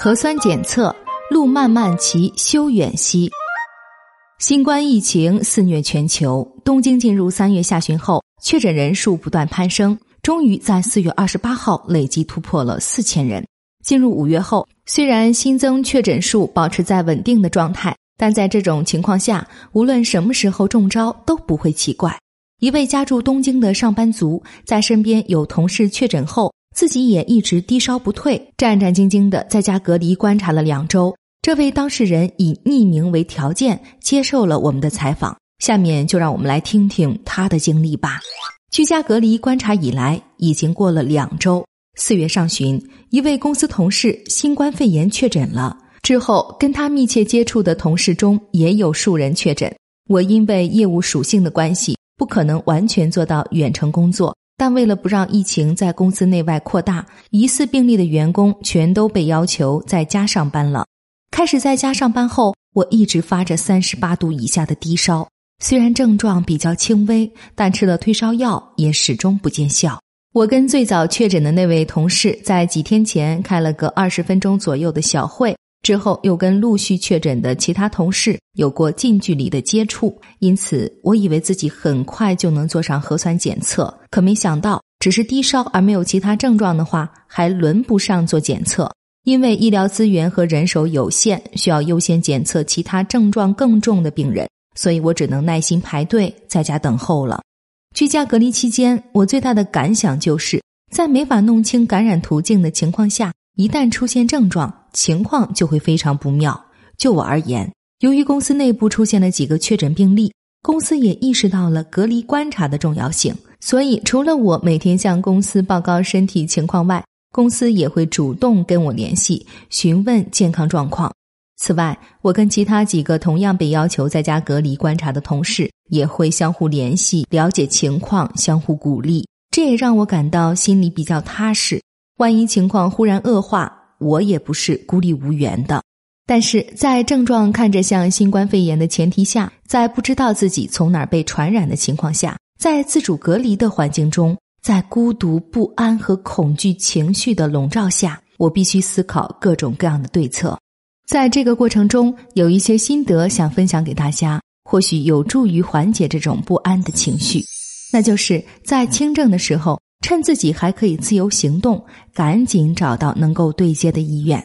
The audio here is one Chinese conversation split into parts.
核酸检测，路漫漫其修远兮。新冠疫情肆虐全球，东京进入三月下旬后，确诊人数不断攀升，终于在四月二十八号累计突破了四千人。进入五月后，虽然新增确诊数保持在稳定的状态，但在这种情况下，无论什么时候中招都不会奇怪。一位家住东京的上班族，在身边有同事确诊后。自己也一直低烧不退，战战兢兢的在家隔离观察了两周。这位当事人以匿名为条件接受了我们的采访。下面就让我们来听听他的经历吧。居家隔离观察以来，已经过了两周。四月上旬，一位公司同事新冠肺炎确诊了，之后跟他密切接触的同事中也有数人确诊。我因为业务属性的关系，不可能完全做到远程工作。但为了不让疫情在公司内外扩大，疑似病例的员工全都被要求在家上班了。开始在家上班后，我一直发着三十八度以下的低烧，虽然症状比较轻微，但吃了退烧药也始终不见效。我跟最早确诊的那位同事在几天前开了个二十分钟左右的小会。之后又跟陆续确诊的其他同事有过近距离的接触，因此我以为自己很快就能做上核酸检测，可没想到只是低烧而没有其他症状的话，还轮不上做检测。因为医疗资源和人手有限，需要优先检测其他症状更重的病人，所以我只能耐心排队在家等候了。居家隔离期间，我最大的感想就是在没法弄清感染途径的情况下。一旦出现症状，情况就会非常不妙。就我而言，由于公司内部出现了几个确诊病例，公司也意识到了隔离观察的重要性，所以除了我每天向公司报告身体情况外，公司也会主动跟我联系，询问健康状况。此外，我跟其他几个同样被要求在家隔离观察的同事也会相互联系，了解情况，相互鼓励，这也让我感到心里比较踏实。万一情况忽然恶化，我也不是孤立无援的。但是在症状看着像新冠肺炎的前提下，在不知道自己从哪儿被传染的情况下，在自主隔离的环境中，在孤独、不安和恐惧情绪的笼罩下，我必须思考各种各样的对策。在这个过程中，有一些心得想分享给大家，或许有助于缓解这种不安的情绪。那就是在轻症的时候。趁自己还可以自由行动，赶紧找到能够对接的医院。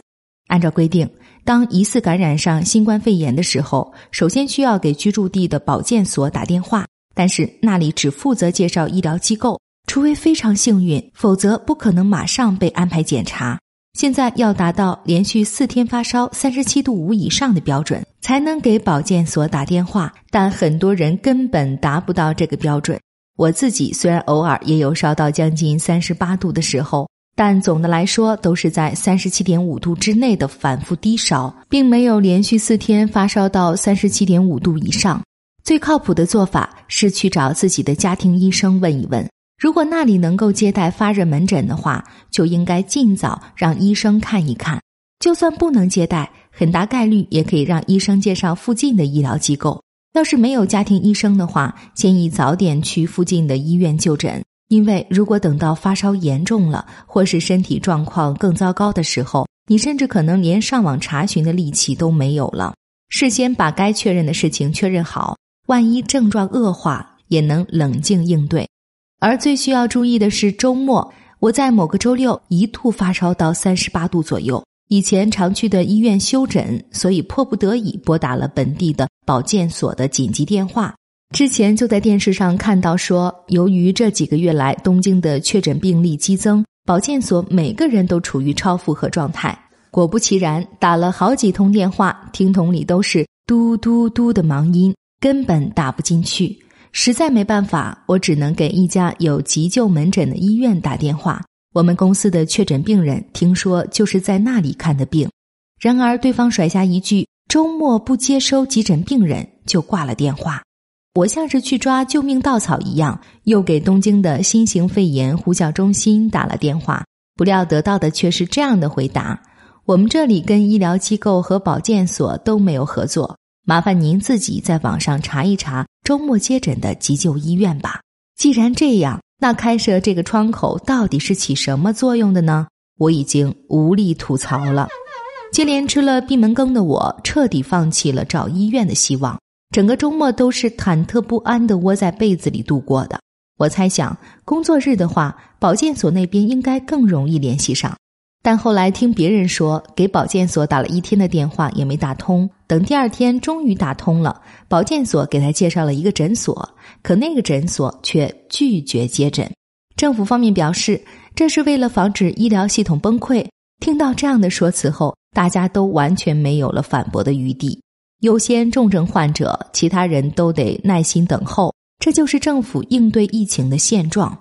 按照规定，当疑似感染上新冠肺炎的时候，首先需要给居住地的保健所打电话，但是那里只负责介绍医疗机构，除非非常幸运，否则不可能马上被安排检查。现在要达到连续四天发烧三十七度五以上的标准，才能给保健所打电话，但很多人根本达不到这个标准。我自己虽然偶尔也有烧到将近三十八度的时候，但总的来说都是在三十七点五度之内的反复低烧，并没有连续四天发烧到三十七点五度以上。最靠谱的做法是去找自己的家庭医生问一问，如果那里能够接待发热门诊的话，就应该尽早让医生看一看。就算不能接待，很大概率也可以让医生介绍附近的医疗机构。要是没有家庭医生的话，建议早点去附近的医院就诊。因为如果等到发烧严重了，或是身体状况更糟糕的时候，你甚至可能连上网查询的力气都没有了。事先把该确认的事情确认好，万一症状恶化，也能冷静应对。而最需要注意的是周末，我在某个周六一度发烧到三十八度左右。以前常去的医院休诊，所以迫不得已拨打了本地的保健所的紧急电话。之前就在电视上看到说，由于这几个月来东京的确诊病例激增，保健所每个人都处于超负荷状态。果不其然，打了好几通电话，听筒里都是嘟嘟嘟的忙音，根本打不进去。实在没办法，我只能给一家有急救门诊的医院打电话。我们公司的确诊病人听说就是在那里看的病，然而对方甩下一句“周末不接收急诊病人”就挂了电话。我像是去抓救命稻草一样，又给东京的新型肺炎呼叫中心打了电话，不料得到的却是这样的回答：“我们这里跟医疗机构和保健所都没有合作，麻烦您自己在网上查一查周末接诊的急救医院吧。”既然这样。那开设这个窗口到底是起什么作用的呢？我已经无力吐槽了。接连吃了闭门羹的我，彻底放弃了找医院的希望。整个周末都是忐忑不安的窝在被子里度过的。我猜想，工作日的话，保健所那边应该更容易联系上。但后来听别人说，给保健所打了一天的电话也没打通。等第二天终于打通了，保健所给他介绍了一个诊所，可那个诊所却拒绝接诊。政府方面表示，这是为了防止医疗系统崩溃。听到这样的说辞后，大家都完全没有了反驳的余地。优先重症患者，其他人都得耐心等候。这就是政府应对疫情的现状。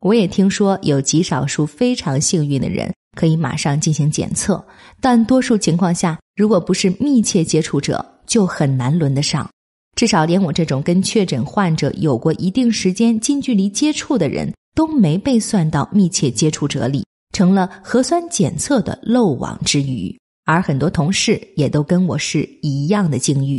我也听说有极少数非常幸运的人。可以马上进行检测，但多数情况下，如果不是密切接触者，就很难轮得上。至少连我这种跟确诊患者有过一定时间近距离接触的人，都没被算到密切接触者里，成了核酸检测的漏网之鱼。而很多同事也都跟我是一样的境遇。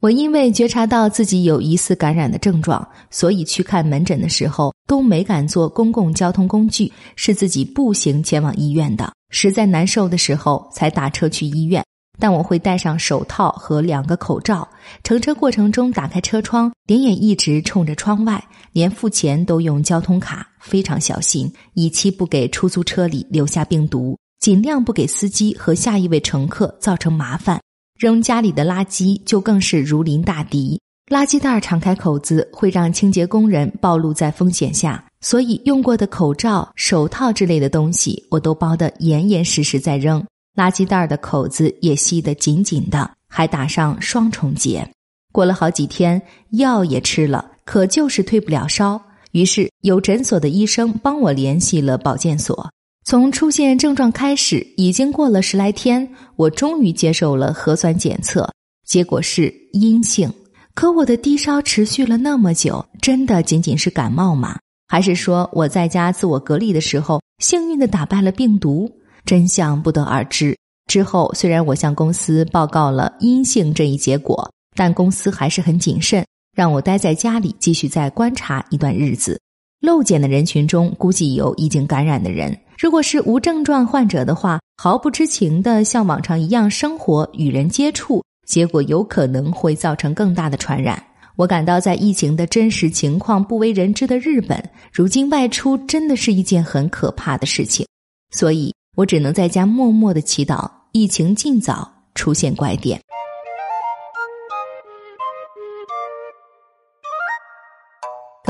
我因为觉察到自己有疑似感染的症状，所以去看门诊的时候都没敢坐公共交通工具，是自己步行前往医院的。实在难受的时候才打车去医院，但我会戴上手套和两个口罩。乘车过程中打开车窗，脸也一直冲着窗外，连付钱都用交通卡，非常小心，以期不给出租车里留下病毒，尽量不给司机和下一位乘客造成麻烦。扔家里的垃圾就更是如临大敌，垃圾袋敞开口子会让清洁工人暴露在风险下，所以用过的口罩、手套之类的东西我都包得严严实实再扔，垃圾袋的口子也吸得紧紧的，还打上双重结。过了好几天，药也吃了，可就是退不了烧，于是有诊所的医生帮我联系了保健所。从出现症状开始，已经过了十来天，我终于接受了核酸检测，结果是阴性。可我的低烧持续了那么久，真的仅仅是感冒吗？还是说我在家自我隔离的时候，幸运的打败了病毒？真相不得而知。之后，虽然我向公司报告了阴性这一结果，但公司还是很谨慎，让我待在家里继续再观察一段日子。漏检的人群中，估计有已经感染的人。如果是无症状患者的话，毫不知情的像往常一样生活、与人接触，结果有可能会造成更大的传染。我感到，在疫情的真实情况不为人知的日本，如今外出真的是一件很可怕的事情。所以我只能在家默默的祈祷，疫情尽早出现拐点。